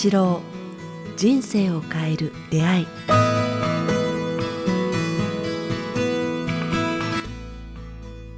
八郎人生を変える出会い。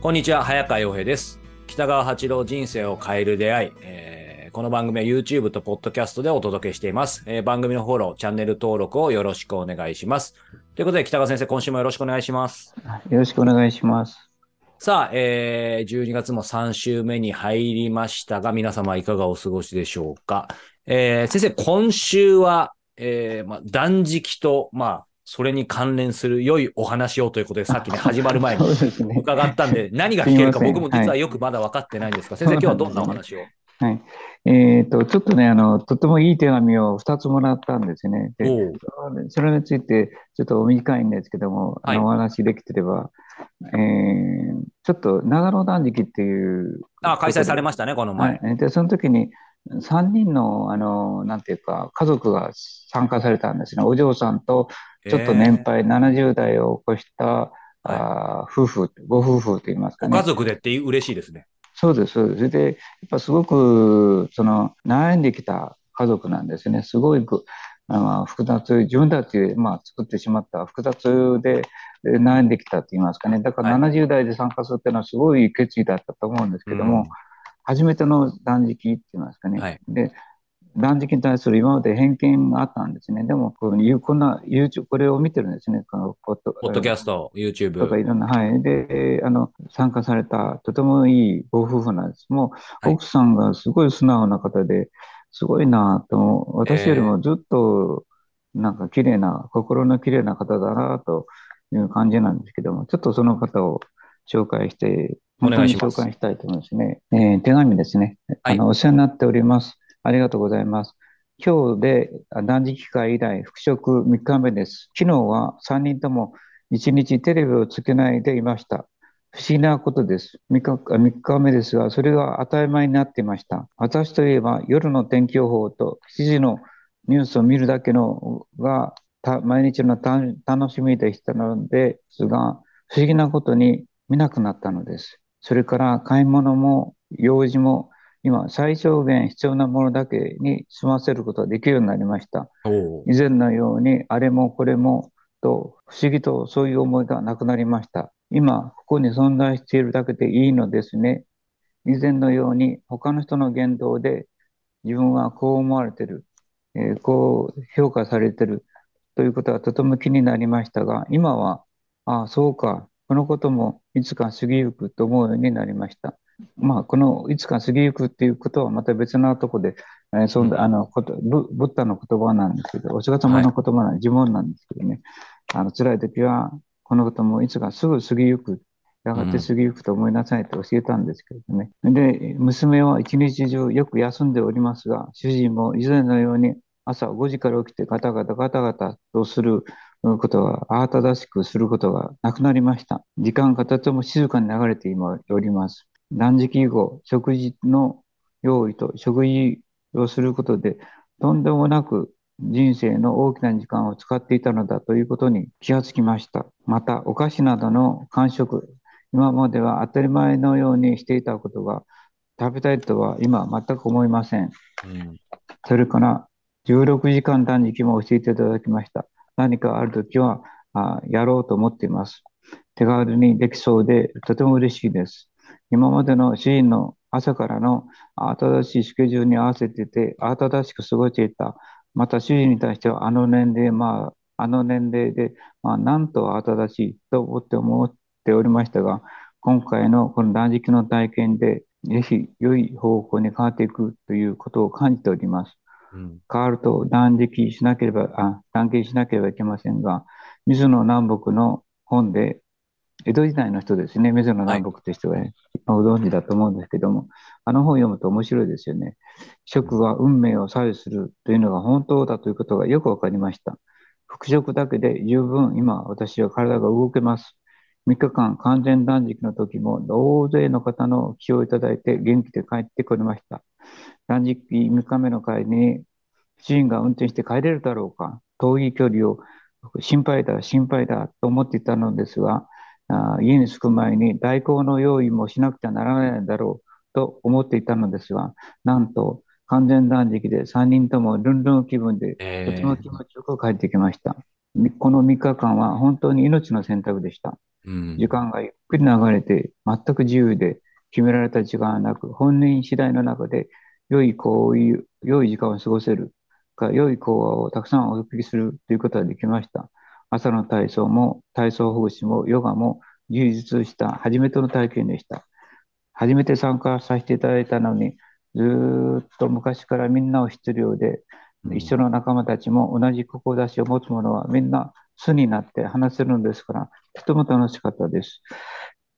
こんにちは早川洋平です。北川八郎人生を変える出会い、えーこの番組は YouTube と Podcast でお届けしています、えー番組のフォローチャンネル登録をよろしくお願いします。ということで北川先生今週もよろしくお願いします。よろしくお願いします。さあ、えー、12月も3週目に入りましたが、皆様いかがお過ごしでしょうか？えー、先生、今週は、えー、まあ、断食と、まあ、それに関連する良いお話をということで、さっきね、始まる前に。伺ったんで、何が聞けるか僕も実はよくまだ分かってないんですが、先生、今日はどんなお話を？はい。えっと、ちょっとね、あの、とてもいい手紙を2つもらったんですね。で、それについて、ちょっと短いんですけども、はいあの、お話できてれば、えーちょっと長野断食っていう、あ、開催されましたね、この前。はい。で、その時に、3人の、あの、なんていうか、家族が参加されたんですね。お嬢さんと、ちょっと年配、70代を起こした、あー夫婦、ご夫婦と言いますかねご家。族でって嬉しいですね。そうです、そうです。で、やっぱすごく、その、悩んできた家族なんですね。すごいく、あの複雑、自分たちで、まあ、作ってしまった複雑でえ悩んできたと言いますかね。だからはい70代で参加するっていうのはすごい決意だったと思うんですけども、うん初めての断食って言いますかね。はいで、断食に対する今まで偏見があったんですね。でも、こんな YouTube、これを見てるんですね。このポッドポッドキャスト、とか YouTube。いろんな、はい。で、あの、参加されたとてもいいご夫婦なんです。もう、はい奥さんがすごい素直な方で、すごいなと、私よりもずっと、なんか綺麗な、心の綺麗な方だなという感じなんですけども、ちょっとその方を紹介して、お願いします本当に紹介したいと思いますね。えー手紙ですね。はいあの、お世話になっております。ありがとうございます。今日であ断食会以来、復職3日目です。昨日は3人とも1日テレビをつけないでいました。不思議なことです。3日あ3日目ですが、それが当たり前になっていました。私といえば、夜の天気予報と7時のニュースを見るだけのがた毎日のた楽しみでしたのですが、不思議なことに見なくなったのです。それから買い物も用事も今最小限必要なものだけに済ませることができるようになりました。以前のようにあれもこれもと不思議とそういう思いがなくなりました。今ここに存在しているだけでいいのですね。以前のように他の人の言動で自分はこう思われてる、えーこう評価されてるということはとても気になりましたが、今は、ああ、そうか、このこともいつか過ぎゆくと思うようになりました。まあ、このいつか過ぎゆくっていうことはまた別なとこで、えーそんなあのことブ、ブッダの言葉なんですけど、お釈迦様の言葉なん、呪文なんですけどね、あの辛い時は、このこともいつかすぐ過ぎゆく、やがて過ぎゆくと思いなさいと教えたんですけどね。で、娘は一日中よく休んでおりますが、主人も以前のように朝5時から起きてガタガタガタガタとすることが、慌ただしくすることがなくなりました。時間がとても静かに流れて今おります。断食以後、食事の用意と食事をすることで、とんでもなく人生の大きな時間を使っていたのだということに気がつきました。また、お菓子などの間食、今までは当たり前のようにしていたことが、食べたいとは今全く思いません。うんそれから、16時間断食も教えていただきました。何かあるときはあやろうと思っています。手軽にできそうで、とても嬉しいです。今までの主人の朝からの慌ただしいスケジュールに合わせてて、慌ただしく過ごしていた。また主人に対しては、あの年齢、まあ、あの年齢で、まあ、なんと慌ただしいと思って思っておりましたが、今回のこの断食の体験で、ぜひ良い方向に変わっていくということを感じております。うん変わると断食しなければ、あ、断食しなければいけませんが、水野南北の本で、江戸時代の人ですね、水野南北という人が、ねご存知だと思うんですけども、あの本を読むと面白いですよね。食は運命を左右するというのが本当だということがよくわかりました。復食だけで十分今私は体が動けます。3日間完全断食の時も大勢の方の気をいただいて元気で帰ってこれました。断食3日目の帰りに主人が運転して帰れるだろうか遠い距離を心配だ、心配だと思っていたのですが、あ家に着く前に代行の用意もしなくてはならないだろうと思っていたのですが、なんと完全断食で3人ともルンルン気分で、えとても気持ちよく帰ってきました。みこの3日間は本当に命の選択でした。うん時間がゆっくり流れて、全く自由で、決められた時間はなく、本人次第の中で、良い行為、良い時間を過ごせるか、良い講話をたくさんお送りするということができました。朝の体操も、体操ほぐしも、ヨガも充実した初めての体験でした。初めて参加させていただいたのに、ずーっと昔からみんなを知ってるようで、一緒の仲間たちも同じ志を持つ者はみんな素になって話せるんですから、とても楽しかったです。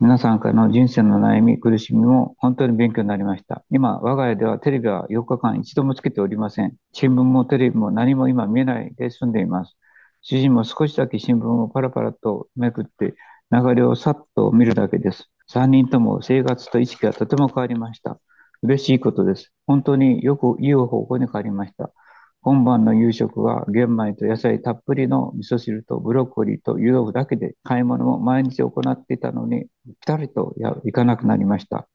皆さんからの人生の悩み、苦しみも本当に勉強になりました。今、我が家ではテレビは4日間一度もつけておりません。新聞もテレビも何も今見えないで済んでいます。主人も少しだけ新聞をパラパラとめくって流れをさっと見るだけです。3人とも生活と意識がとても変わりました。嬉しいことです。本当によくいい方向に変わりました。今晩の夕食は玄米と野菜たっぷりの味噌汁とブロッコリーと湯豆腐だけで買い物も毎日行っていたのにぴたりとやいかなくなりました。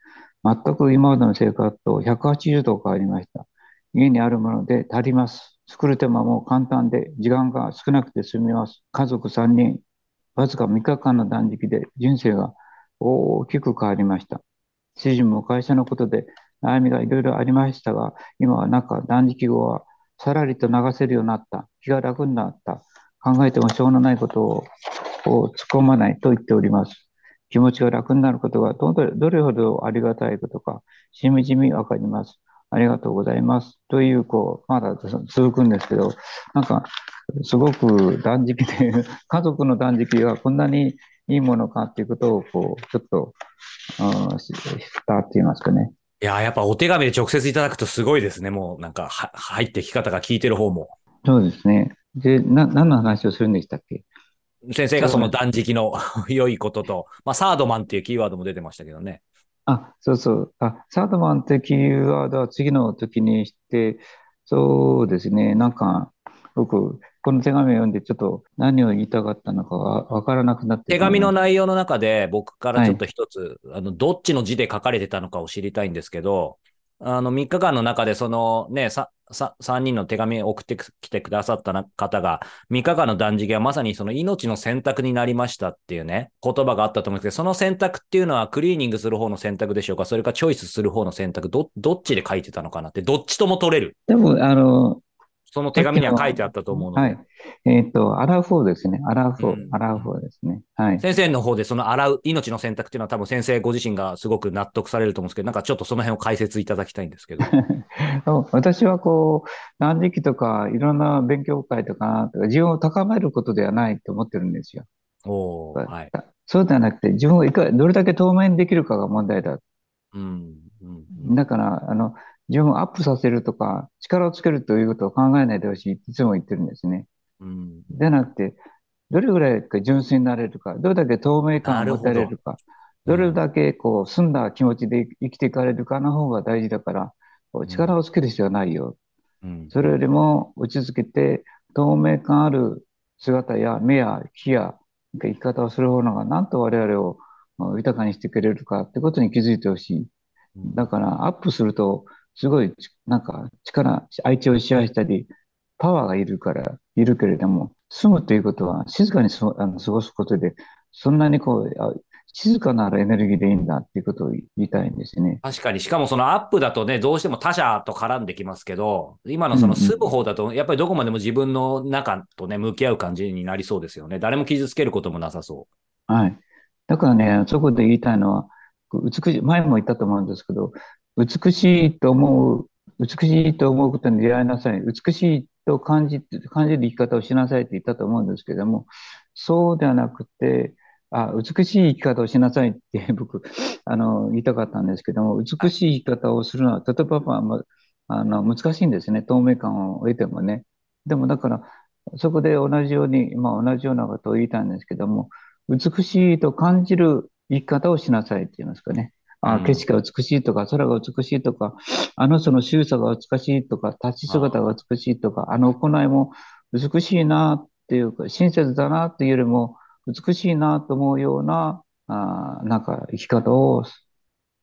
全く今までの生活と180度変わりました。家にあるもので足ります。作る手間も簡単で時間が少なくて済みます。家族3人、わずか3日間の断食で人生が大きく変わりました。主人も会社のことで悩みがいろいろありましたが、今はなんか断食後はさらりと流せるようになった。気が楽になった。考えてもしょうがないことを突っ込まないと言っております。気持ちが楽になることがどれどれほどありがたいことか、しみじみわかります。ありがとうございます。という、こう、まだ続くんですけど、なんか、すごく断食で、家族の断食がこんなにいいものかっていうことを、こう、ちょっと、うん、知ったって言いますかね。いや、やっぱお手紙で直接いただくとすごいですね。もうなんかは入ってき方が聞いてる方も。そうですね。で、な、何の話をするんでしたっけ？先生がその断食の 良いことと、まあ、サードマンっていうキーワードも出てましたけどね。あ、そうそう。あ、サードマンってキーワードは次の時にして、そうですね。なんか、僕、この手紙を読んでちょっと何を言いたかったのかわわからなくなって手紙のな内容の中で僕からちょっと一つ、あの、どっちの字で書かれてたのかを知りたいんですけど、あの、3日間の中でそのね、さ、さ、3人の手紙を送ってきてくださったな方が、3日間の断食はまさにその命の選択になりましたっていうね、言葉があったと思うんですけど、その選択っていうのはクリーニングする方の選択でしょうか？それかチョイスする方の選択、ど、どっちで書いてたのかなって、どっちとも取れる？でも、あの、その手紙には書いてあったと思うので。はい。えっと、アラフォーですね。アラフォうんー、アラフォーですね。はい。先生の方でその洗う命の選択っていうのは多分先生ご自身がすごく納得されると思うんですけど、なんかちょっとその辺を解説いただきたいんですけど。私はこう、断食とか、いろんな勉強会とか、自分を高めることではないと思ってるんですよ。おーはい。そうではなくて、自分をいかどれだけ透明にできるかが問題だ。うん。うん。だから、あの、自分をアップさせるとか、力をつけるということを考えないでほしいっていつも言ってるんですね。うん。でなくて、どれぐらいか純粋になれるか、どれだけ透明感を持たれるか、どれだけこう澄んだ気持ちで生きていかれるかの方が大事だから、力をつける必要はないよ。うん。それよりも落ち着けて、透明感ある姿や目や気や生き方をする方が、なんと我々をまあ豊かにしてくれるかってことに気づいてほしい。だから、アップすると、すごい、なんか、力、相手を支配したり、パワーがいるから、いるけれども、住むということは、静かにそあの過ごすことで、そんなにこう、あ静かなるエネルギーでいいんだっていうことを言いたいんですね。確かに、しかもそのアップだとね、どうしても他者と絡んできますけど、今のその住む方だと、やっぱりどこまでも自分の中とね、向き合う感じになりそうですよね。誰も傷つけることもなさそはい。だからね、そこで言いたいのは、美しい、前も言ったと思うんですけど、美しいと思う、美しいと思うことに出会いなさい。美しいと感じ、感じる生き方をしなさいって言ったと思うんですけども、そうではなくて、あ、美しい生き方をしなさいって 僕、あの、言いたかったんですけども、美しい生き方をするのは、例えば、まあ、あの、難しいんですね。透明感を得てもね。でもだから、そこで同じように、まあ同じようなことを言いたいんですけども、美しいと感じる生き方をしなさいって言いますかね。あ、景色が美しいとか、空が美しいとか、あの人の仕草が美しいとか、立ち姿が美しいとか、あの行いも美しいなっていうか、親切だなっていうよりも、美しいなと思うような、あなんか生き方を、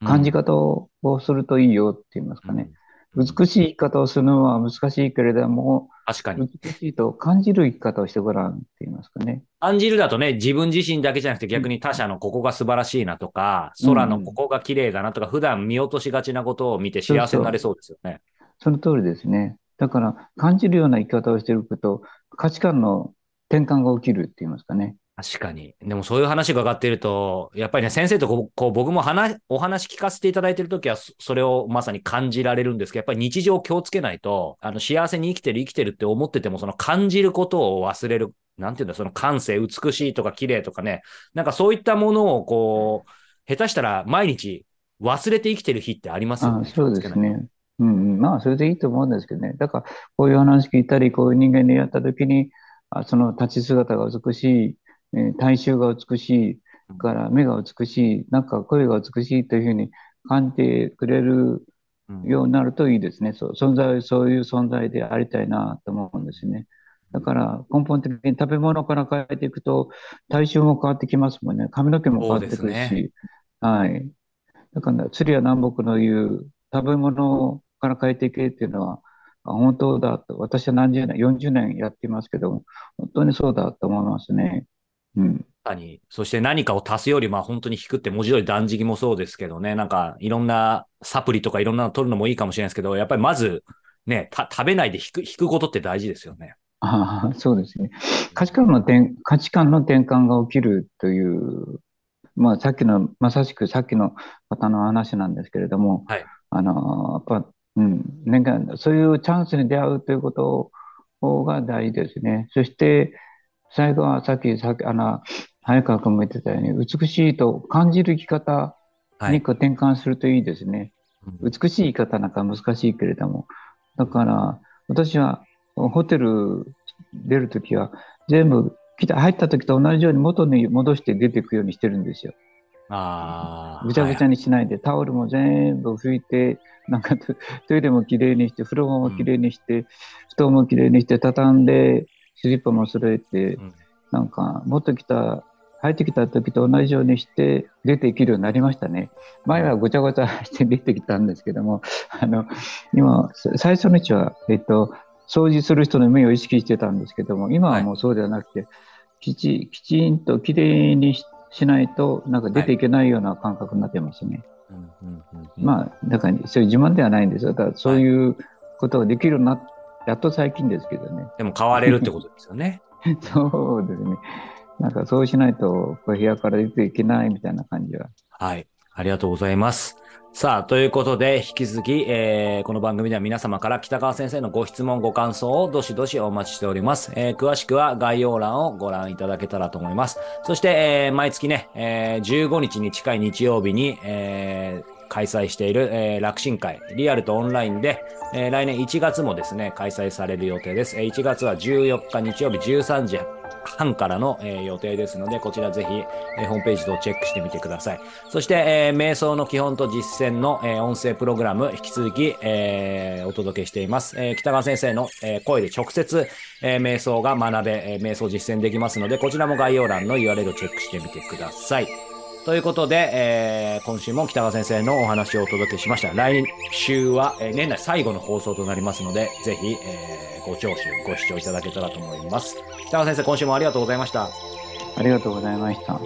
感じ方をするといいよって言いますかね。美しい生き方をするのは難しいけれども、確かに。美しいと感じる生き方をしてごらんって言いますかね。感じるだとね、自分自身だけじゃなくて逆に他者のここが素晴らしいなとか、空のここが綺麗だなとか、普段見落としがちなことを見て幸せになれそうですよね。その通りですね。だから、感じるような生き方をしていると、価値観の転換が起きるって言いますかね。確かに。でもそういう話が上がっていると、やっぱりね、先生とこうこう僕も話、お話聞かせていただいているときは、そそれをまさに感じられるんですけど、やっぱり日常気をつけないと、あの、幸せに生きてる生きてるって思ってても、その感じることを忘れる。なんていうんだ、その感性、美しいとか綺麗とかね、なんかそういったものをこう、下手したら毎日忘れて生きてる日ってありますよね。あそうですね。うんうん、まあ、それでいいと思うんですけどね。だから、こういう話聞いたり、こういう人間にやったときに、あその立ち姿が美しい、えー体臭が美しい、から目が美しい、なんか声が美しいというふうに感じてくれるうんようになるといいですね。そう存在、そういう存在でありたいなと思うんですね。だから根本的に食べ物から変えていくと体臭も変わってきますもんね。髪の毛も変わってくるし。はい。だから釣りや南北の言う食べ物から変えていけっていうのはあ本当だと。私は何十年、40年やっていますけども、本当にそうだと思いますね。うん。確かに。そして何かを足すより、まあ本当に引くって文字通り断食もそうですけどね、なんかいろんなサプリとかいろんなの取るのもいいかもしれないですけど、やっぱりまずね、た食べないで引く、引くことって大事ですよね。ああ、そうですね。価値観の転、価値観の転換が起きるという、まあさっきの、まさしくさっきの方の話なんですけれども、はいあの、やっぱ、うん、年間、そういうチャンスに出会うということが大事ですね。そして、最後はさっき、さっき、あの、早川君も言ってたように、美しいと感じる生き方はい。に転換するといいですね。うん美しい言い方なんか難しいけれども。だから、私はホテル出るときは、全部来た、入ったときと同じように元に戻して出ていくようにしてるんですよ。ああ。ぐちゃぐちゃにしないで、タオルも全部拭いて、なんかトトイレもきれいにして、風呂もきれいにして、布団もきれいにして、畳んで、スリッパも揃えて、うんなんか、もっと来た、入ってきた時と同じようにして出てきるようになりましたね。前はごちゃごちゃして出てきたんですけども、あの、今、さ最初のうちは、えっと、掃除する人の目を意識してたんですけども、今はもうそうではなくて、きち、きちんときれいにししないと、なんか出ていけないような感覚になってますね。まあ、だから、そういう自慢ではないんですよ。だから、そういうことができるようになっやっと最近ですけどね。でも変われるってことですよね。そうですね。なんかそうしないと、部屋から出ていけないみたいな感じは。はい。ありがとうございます。さあ、ということで、引き続き、えーこの番組では皆様から北川先生のご質問、ご感想をどしどしお待ちしております。えー詳しくは概要欄をご覧いただけたらと思います。そして、えー毎月ね、えー15日に近い日曜日に、えー開催している、えー楽神会、リアルとオンラインで、えー来年1月もですね、開催される予定です。え1月は14日日曜日13時半からの、えー予定ですので、こちらぜひ、えーホームページとチェックしてみてください。そして、えー瞑想の基本と実践の、えー音声プログラム、引き続き、えーお届けしています。えー北川先生の、えー声で直接、えー瞑想が学べ、えー瞑想実践できますので、こちらも概要欄の URL をチェックしてみてください。ということで、えー今週も北川先生のお話をお届けしました。来週は、えー年内最後の放送となりますので、ぜひ、えーご聴取、ご視聴いただけたらと思います。北川先生、今週もありがとうございました。ありがとうございました。